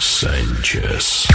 Sanchez.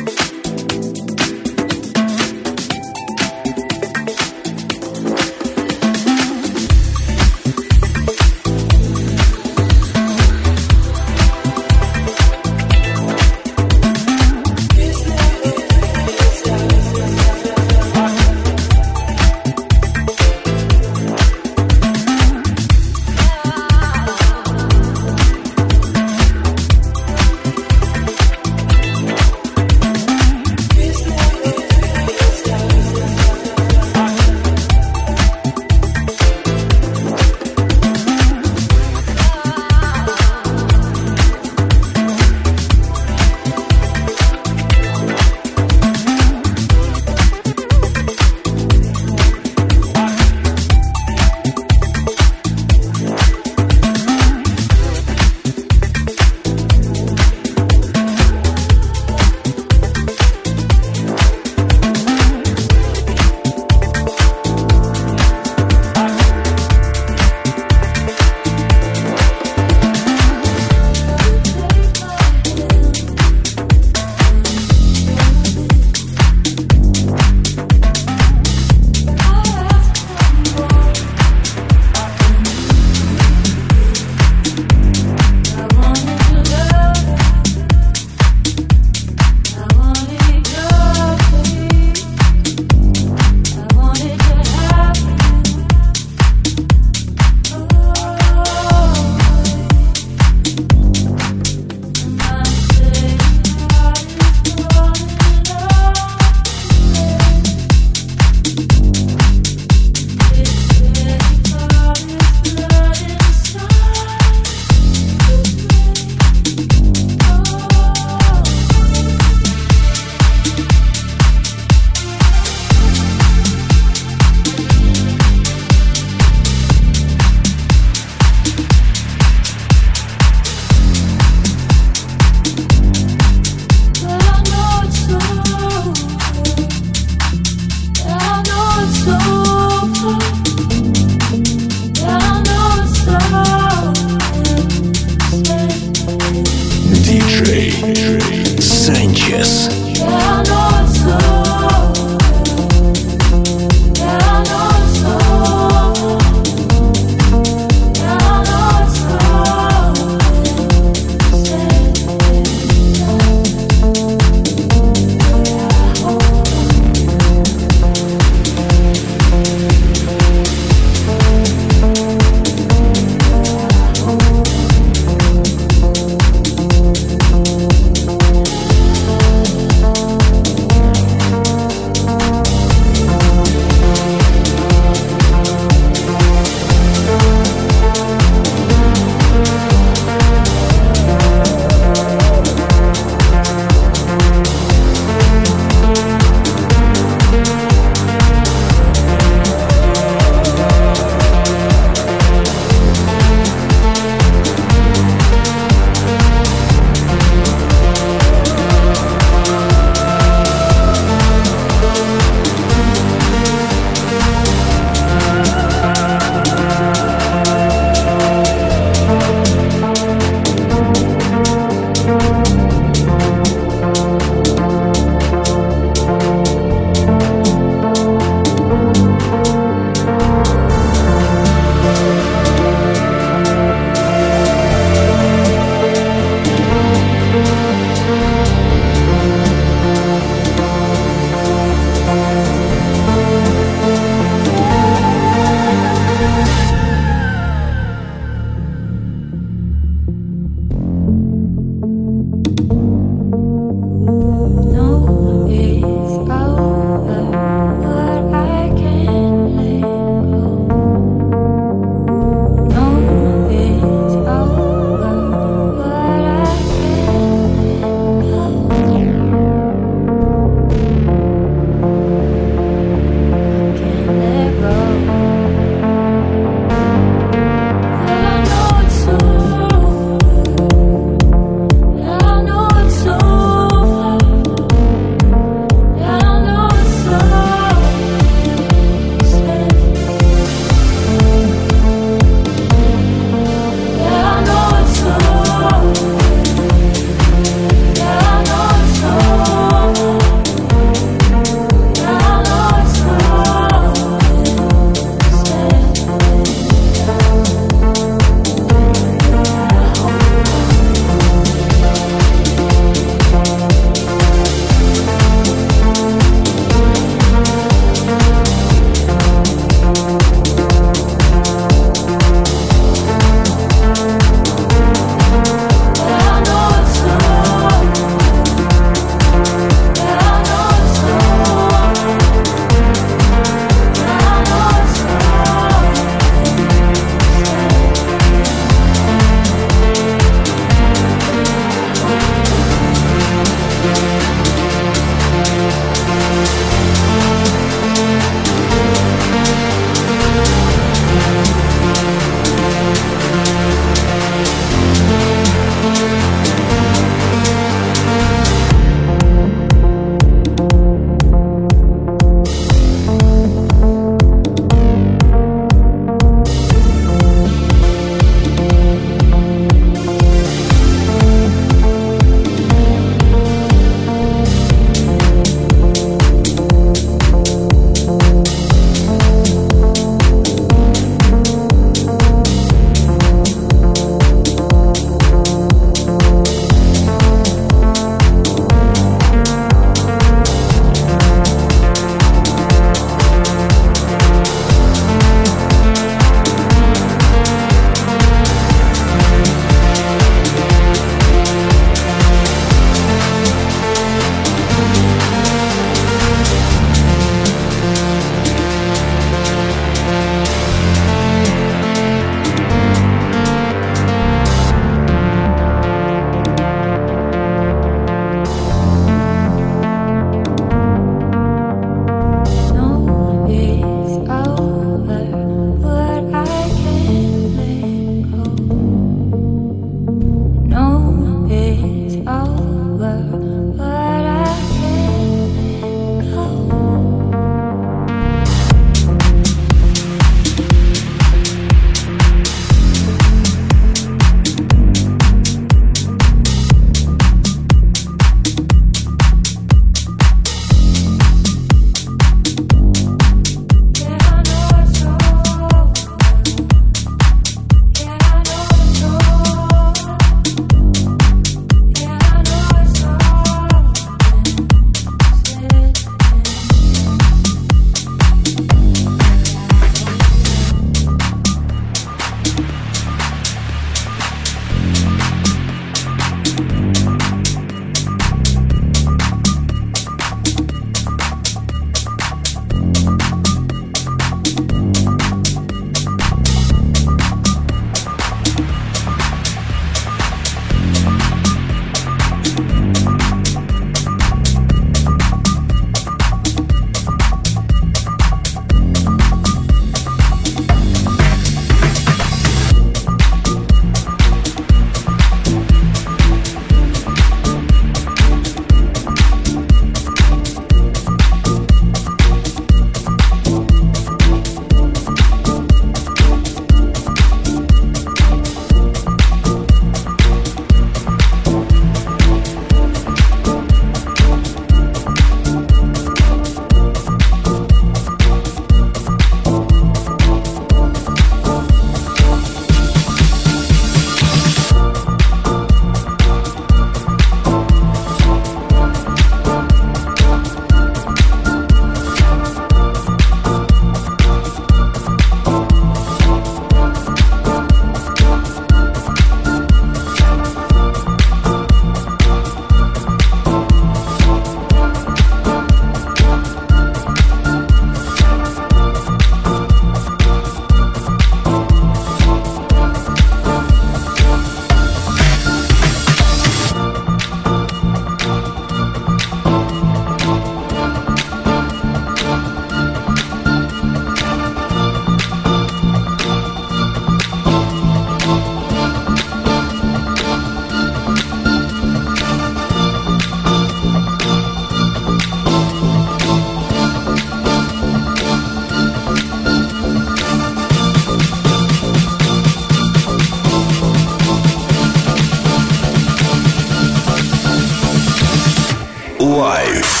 Life.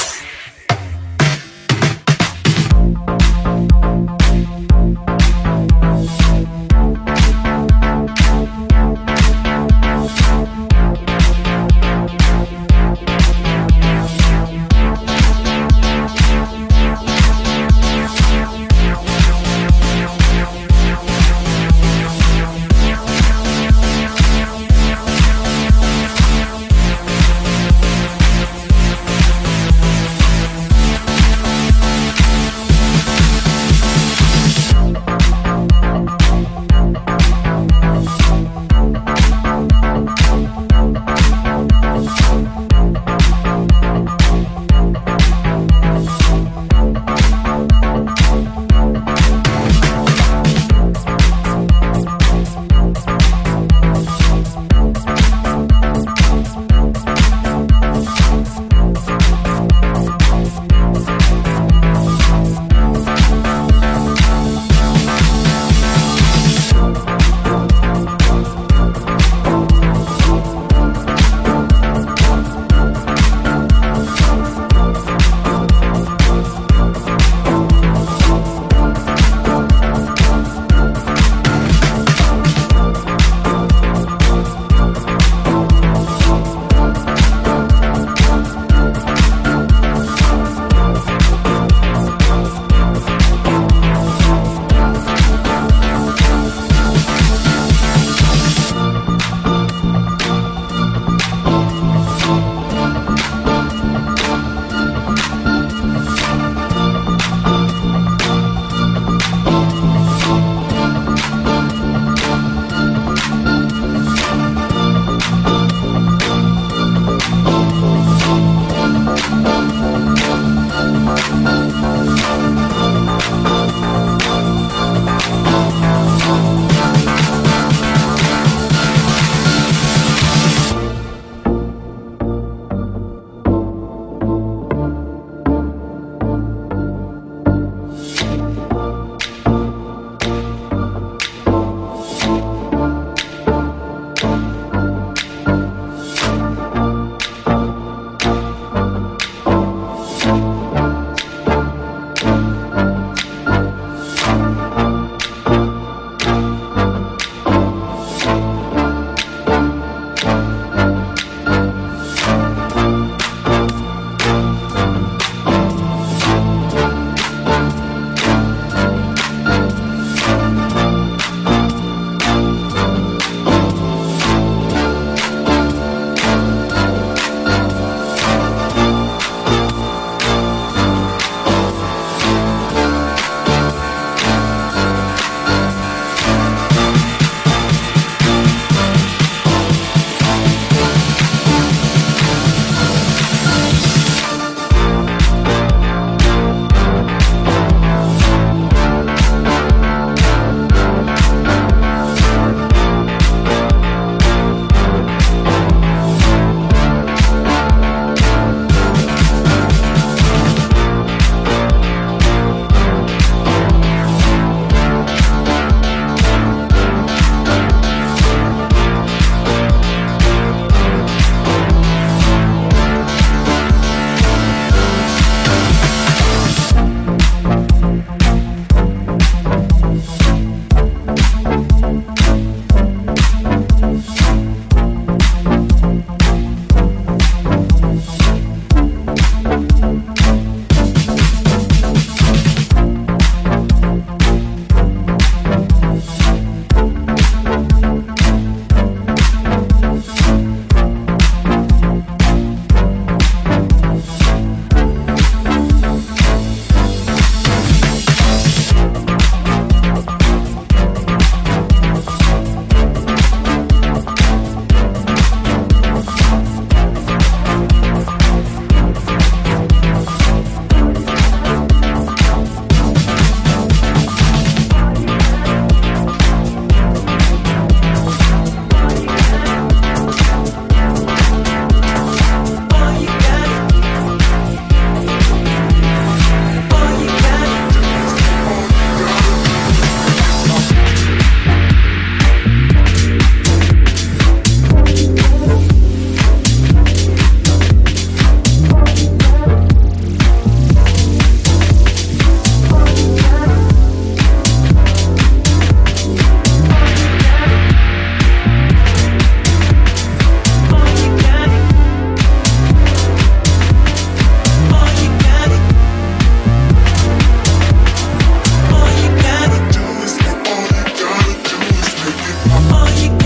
You.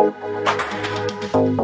Música